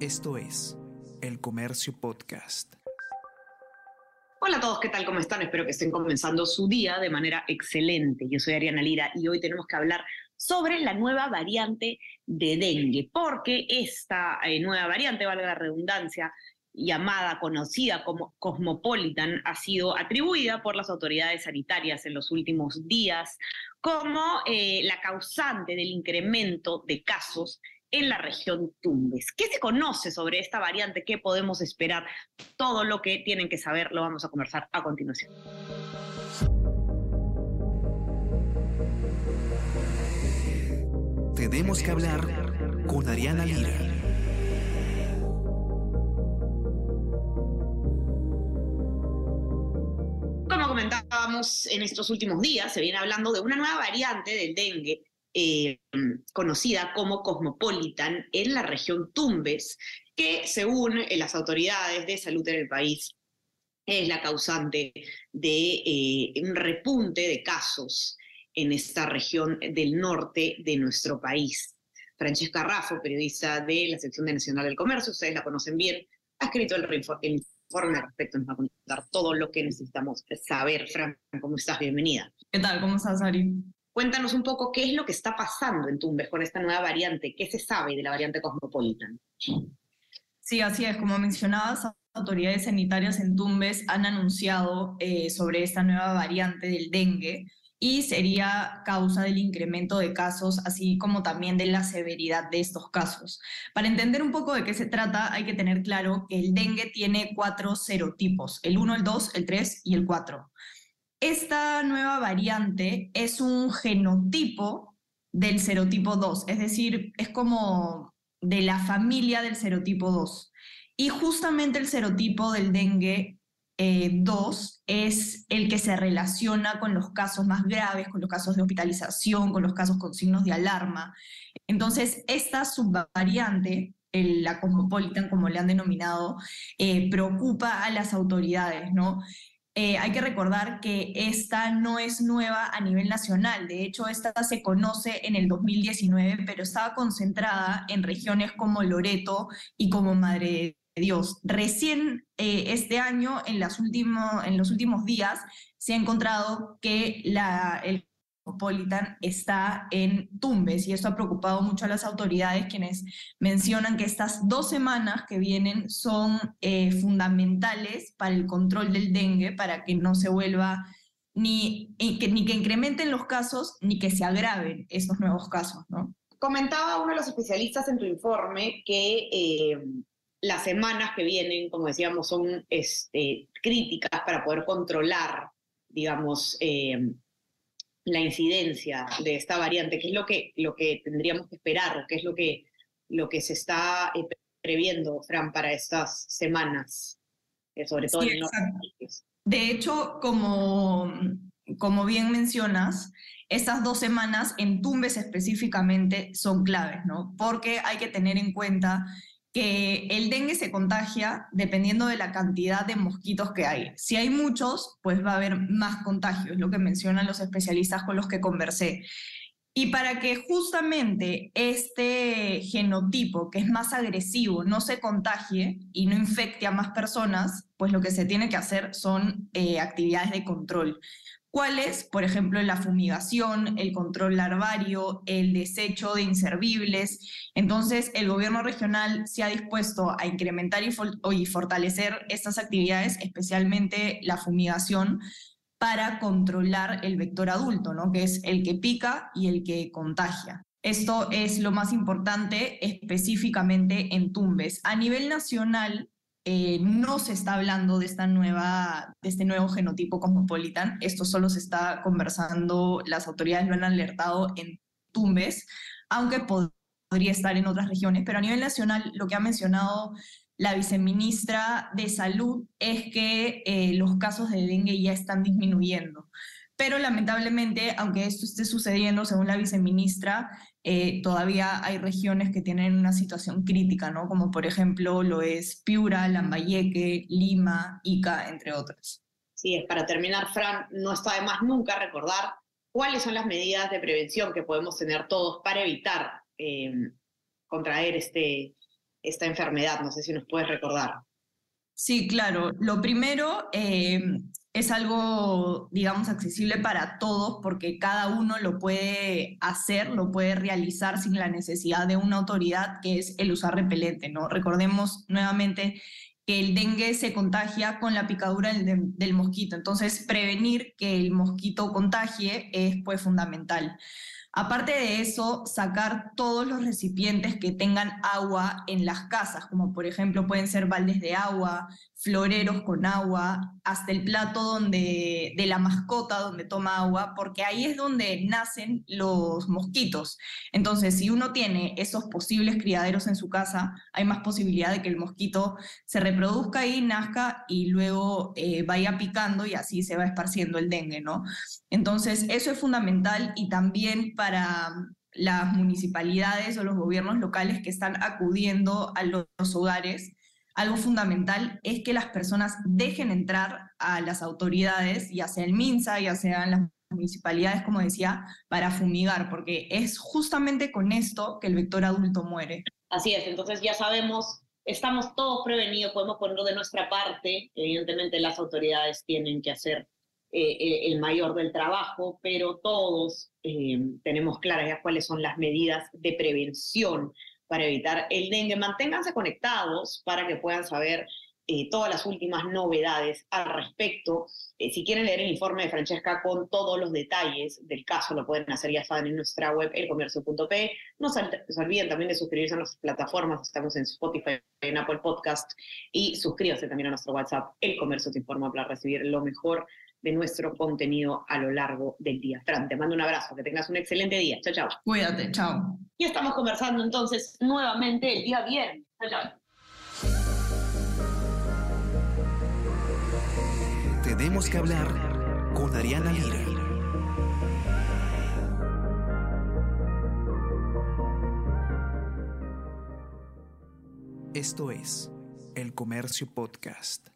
Esto es El Comercio Podcast. Hola a todos, ¿qué tal? ¿Cómo están? Espero que estén comenzando su día de manera excelente. Yo soy Ariana Lira y hoy tenemos que hablar sobre la nueva variante de dengue, porque esta eh, nueva variante, valga la redundancia, llamada, conocida como Cosmopolitan, ha sido atribuida por las autoridades sanitarias en los últimos días como eh, la causante del incremento de casos en la región Tumbes. ¿Qué se conoce sobre esta variante? ¿Qué podemos esperar? Todo lo que tienen que saber lo vamos a conversar a continuación. Tenemos que hablar con Ariana Lira. Como comentábamos en estos últimos días, se viene hablando de una nueva variante del dengue eh, conocida como Cosmopolitan en la región Tumbes, que según eh, las autoridades de salud en el país es la causante de eh, un repunte de casos en esta región del norte de nuestro país. Francesca Raffo, periodista de la sección de Nacional del Comercio, ustedes la conocen bien, ha escrito el, el informe al respecto, nos va a contar todo lo que necesitamos saber. Fran, ¿cómo estás? Bienvenida. ¿Qué tal? ¿Cómo estás, Ari? Cuéntanos un poco qué es lo que está pasando en Tumbes con esta nueva variante, qué se sabe de la variante Cosmopolitan. Sí, así es. Como mencionabas, autoridades sanitarias en Tumbes han anunciado eh, sobre esta nueva variante del dengue y sería causa del incremento de casos, así como también de la severidad de estos casos. Para entender un poco de qué se trata, hay que tener claro que el dengue tiene cuatro serotipos, el 1, el 2, el 3 y el 4. Esta nueva variante es un genotipo del serotipo 2, es decir, es como de la familia del serotipo 2. Y justamente el serotipo del dengue 2 eh, es el que se relaciona con los casos más graves, con los casos de hospitalización, con los casos con signos de alarma. Entonces, esta subvariante, la cosmopolitan, como le han denominado, eh, preocupa a las autoridades, ¿no? Eh, hay que recordar que esta no es nueva a nivel nacional. De hecho, esta se conoce en el 2019, pero estaba concentrada en regiones como Loreto y como Madre de Dios. Recién eh, este año, en, los últimos días, se ha encontrado que la, el Cosmopolitan está en Tumbes y esto ha preocupado mucho a las autoridades quienes mencionan que estas dos semanas que vienen son eh, fundamentales para el control del dengue, para que no se vuelva ni, que, ni que incrementen los casos ni que se agraven esos nuevos casos. Comentaba uno de los especialistas en tu informe que eh, las semanas que vienen, como decíamos, son este, críticas para poder controlar, digamos, eh, la incidencia de esta variante, qué es lo que, lo que tendríamos que esperar, qué es lo que, lo que se está eh, previendo, Fran, para estas semanas, eh, sobre todo en el norte. De hecho, como, como bien mencionas, estas dos semanas en Tumbes específicamente son claves, ¿no? Porque hay que tener en cuenta que el dengue se contagia dependiendo de la cantidad de mosquitos que hay. Si hay muchos, pues va a haber más contagios, lo que mencionan los especialistas con los que conversé. Y para que justamente este genotipo, que es más agresivo, no se contagie y no infecte a más personas, pues lo que se tiene que hacer son eh, actividades de control cuáles, por ejemplo, la fumigación, el control larvario, el desecho de inservibles. Entonces, el gobierno regional se ha dispuesto a incrementar y, fortalecer estas actividades, especialmente la fumigación, para controlar el vector adulto, ¿no? que es el que pica y el que contagia. Esto es lo más importante específicamente en Tumbes. A nivel nacional, eh, no se está hablando de, esta nueva, de este nuevo genotipo cosmopolitan. Esto solo se está conversando, las autoridades lo han alertado en Tumbes, aunque podría estar en otras regiones. Pero a nivel nacional, lo que ha mencionado la viceministra de Salud es que eh, los casos de dengue ya están disminuyendo. Pero lamentablemente, aunque esto esté sucediendo, según la viceministra, eh, todavía hay regiones que tienen una situación crítica, ¿no? Como por ejemplo lo es Piura, Lambayeque, Lima, Ica, entre otras. Sí, es para terminar, Fran, no está de más nunca recordar cuáles son las medidas de prevención que podemos tener todos para evitar eh, contraer este, esta enfermedad? No sé si nos puedes recordar. Sí, claro. Lo primero eh, es algo, digamos, accesible para todos porque cada uno lo puede hacer, lo puede realizar sin la necesidad de una autoridad, que es el usar repelente, ¿no? Recordemos nuevamente que el dengue se contagia con la picadura del, mosquito, entonces prevenir que el mosquito contagie es pues fundamental. Aparte de eso, sacar todos los recipientes que tengan agua en las casas, como por ejemplo pueden ser baldes de agua, floreros con agua, hasta el plato donde, de la mascota donde toma agua, porque ahí es donde nacen los mosquitos. Entonces, si uno tiene esos posibles criaderos en su casa, hay más posibilidad de que el mosquito se reproduzca ahí, nazca y luego eh, vaya picando y así se va esparciendo el dengue, ¿no? Entonces, eso es fundamental y también para las municipalidades o los gobiernos locales que están acudiendo a los hogares algo fundamental es que las personas dejen entrar a las autoridades, ya sea el MINSA, ya sean las municipalidades, como decía, para fumigar, porque es justamente con esto que el vector adulto muere. Así es, entonces ya sabemos, estamos todos prevenidos, podemos ponerlo de nuestra parte, evidentemente las autoridades tienen que hacer eh, el mayor del trabajo, pero todos eh, tenemos claras ya cuáles son las medidas de prevención para evitar el dengue. Manténganse conectados para que puedan saber eh, todas las últimas novedades al respecto. Si quieren leer el informe de Francesca con todos los detalles del caso, lo pueden hacer, ya saben, en nuestra web elcomercio.p. No se, olviden también de suscribirse a nuestras plataformas, estamos en Spotify, en Apple Podcast, y suscríbanse también a nuestro WhatsApp, El Comercio Te Informa, para recibir lo mejor de nuestro contenido a lo largo del día. Fran, te mando un abrazo, que tengas un excelente día. Chao, chao. Cuídate, chao. Y estamos conversando entonces nuevamente el día viernes. Chao, chao. Tenemos que hablar con Ariana Lira. Esto es El Comercio Podcast.